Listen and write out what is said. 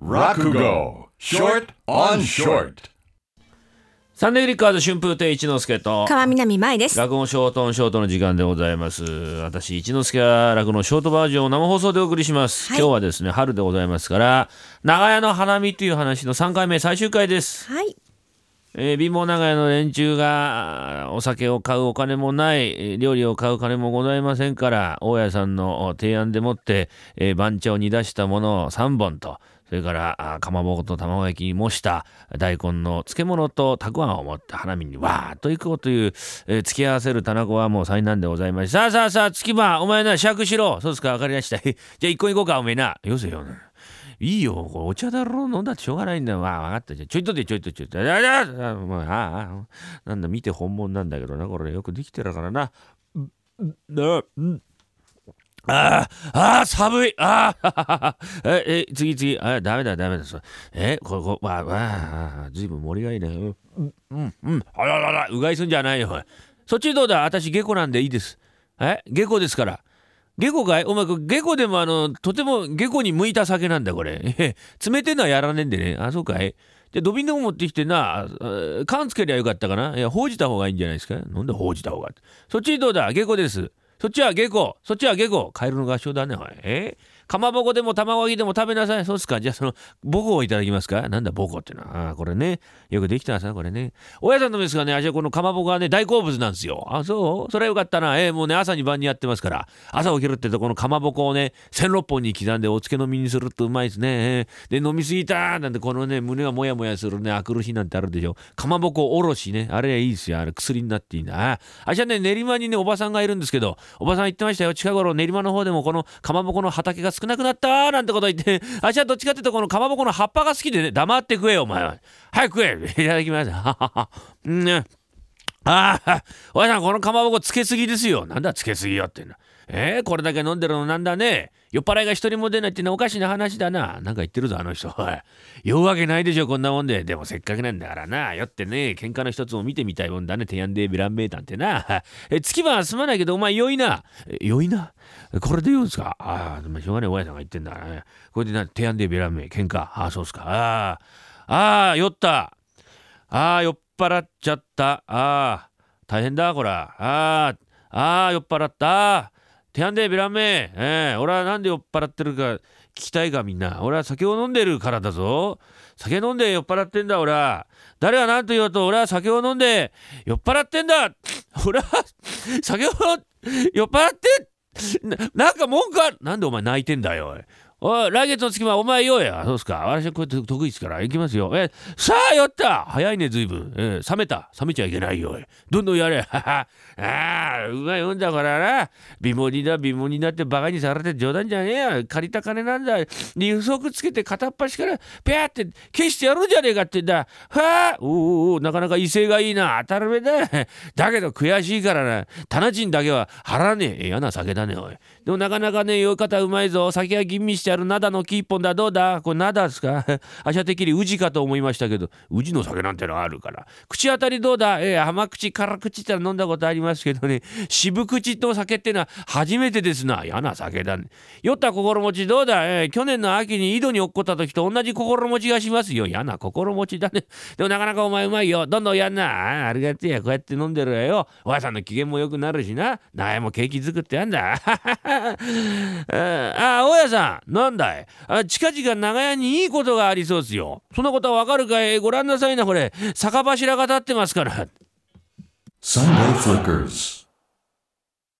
Rakugo. Short on Short. サンデーリッカーズ春風亭一之輔と川南舞です。落語ショートオンショートの時間でございます。私一之輔は落語のショートバージョンを生放送でお送りします、はい。今日はですね春でございますから長屋の花見という話の3回目最終回です。はい。えー貧乏長屋の連中がお酒を買うお金もないえー料理を買う金もございませんから大家さんのお提案でもって、えー番茶を煮出したものを3本とそれからあかまぼこと卵焼きに模した大根の漬物とたくあんを持って花見にわーっと行こうという、えー付き合わせる棚子はもう災難でございましてさあさあさあ月間お前な酌しろそうですか分かりました じゃあ一個行こうかおめえなよせよいいよ、これお茶だろう、飲んだってしょうがないんだよ。まあ、分かった。じゃちょいとでちょいとちょいと。あああああなんだ、見て本物なんだけどな、これよくできてるからな。ううんうんああ、ああ、寒い。ああ、え、え、次次。あダメだ、ダメだ。そえ、これ、これ、わあ、わあ、ずいぶん盛りがいいね。うん、うん、うん。あららら、うがいすんじゃないよ。そっちどうだ？私、下戸なんでいいです。え？下戸ですから。下戸かい？お前、これ下戸でもあの、とても下戸に向いた酒なんだ、これ。え冷てんのはやらねえんでね。あ、そうかい？じゃあ、土瓶でも持ってきてな、缶つけりゃよかったかな？いや、ほうじた方がいいんじゃないですか？なんでほうじた方が？そっちどうだ？下戸です。そっちは下戸。そっちは下戸。カエルの合唱だね、おい。え？かまぼこでも卵焼きでも食べなさい。そうっすか。じゃあ、その、母校をいただきますか？なんだ、母校ってのは？ああ、これね。よくできたさ、これね。親さんのですがね、あじゃこのかまぼこはね、大好物なんですよ。あ、そう？それはよかったな。ええもうね、朝に晩にやってますから。朝起きるってとこのかまぼこをね、16本に刻んでお漬け飲みにするとうまいですね。えで、飲みすぎたなんてこのね、胸がもやもやするね、あくる日なんてあるでしょ。かまぼこおろしね。あれはいいですよ。あれ薬になっていいんだ。あじゃね、練馬にね、おばさんがいるんですけど、おばさん言ってましたよ。近頃練馬の方でもこのかまぼこの畑が少なくなったなんてこと言って、あじゃあどっちかっていうとこのかまぼこの葉っぱが好きでね、黙って食えよ、お前は。早く食え。いただきます。ははは。うんね。ああ、おやさん、このかまぼこつけすぎですよ。なんだつけすぎよってな。えー、これだけ飲んでるのなんだね。酔っ払いが一人も出ないってのはおかしな話だな。なんか言ってるぞ、あの人。酔うわけないでしょ、こんなもんで。でもせっかくなんだからな。酔ってね、喧嘩の一つも見てみたいもんだね。提案でビランメータンってな。え、月はすまないけど、お前酔いな。酔いな？これで言うんすか？ああ、まあしょうがない、おやさんが言ってんだからね。これでな、提案でビランメー、喧嘩。ああ、そうっすか。ああ、ああ、酔った。ああ、酔っ払っちゃった。ああ。大変だこらあーあー酔っ払った手やんでビラメええ。俺はなんで酔っ払ってるか聞きたいかみんな。俺は酒を飲んでるからだぞ。酒飲んで酔っ払ってんだ俺は。誰が何と言おうと俺は酒を飲んで酔っ払ってんだ。俺は酒を酔っ払ってななんか文句ある。なんでお前泣いてんだよおい。おい来月の月はお前よや。そうっすか。私はこうやって得意ですから。行きますよ。えさあ酔った。早いね随分。え冷めた。冷めちゃいけないよどんどんやれ。ああうまいもんだからな。貧乏人だ貧乏人だってバカにされて冗談じゃねえや。借りた金なんだ。利息つけて片っ端からペアって消してやるんじゃねえかってんだ。はあおうおおなかなか威勢がいいな。当たり前だ。だけど悔しいからな。棚賃だけは払わねえ。嫌な酒だねおい。でもなかなかね酔い方うまいぞ。酒は吟味してある灘の木一本だ。どうだ？これ灘ですか？あしゃてきり宇治かと思いましたけど。宇治の酒なんてのあるから。口当たりどうだ？ええ甘口辛口ってのは飲んだことありますけどね。渋口の酒ってのは初めてですな。嫌な酒だね。酔った心持ちどうだ？ええ去年の秋に井戸に落っこった時と同じ心持ちがしますよ。嫌な心持ちだね。でもなかなかお前うまいよ。どんどんやんな。あありがてえ。やこうやって飲んでるわよ。おやさんの機嫌も良くなるしな。苗も景気作ってやんだ。ああ大家さん。なんだい?あ近々長屋にいいことがありそうですよ。そんなことはわかるかい?ご覧なさいなこれ。酒柱が立ってますから。Sunday Flickers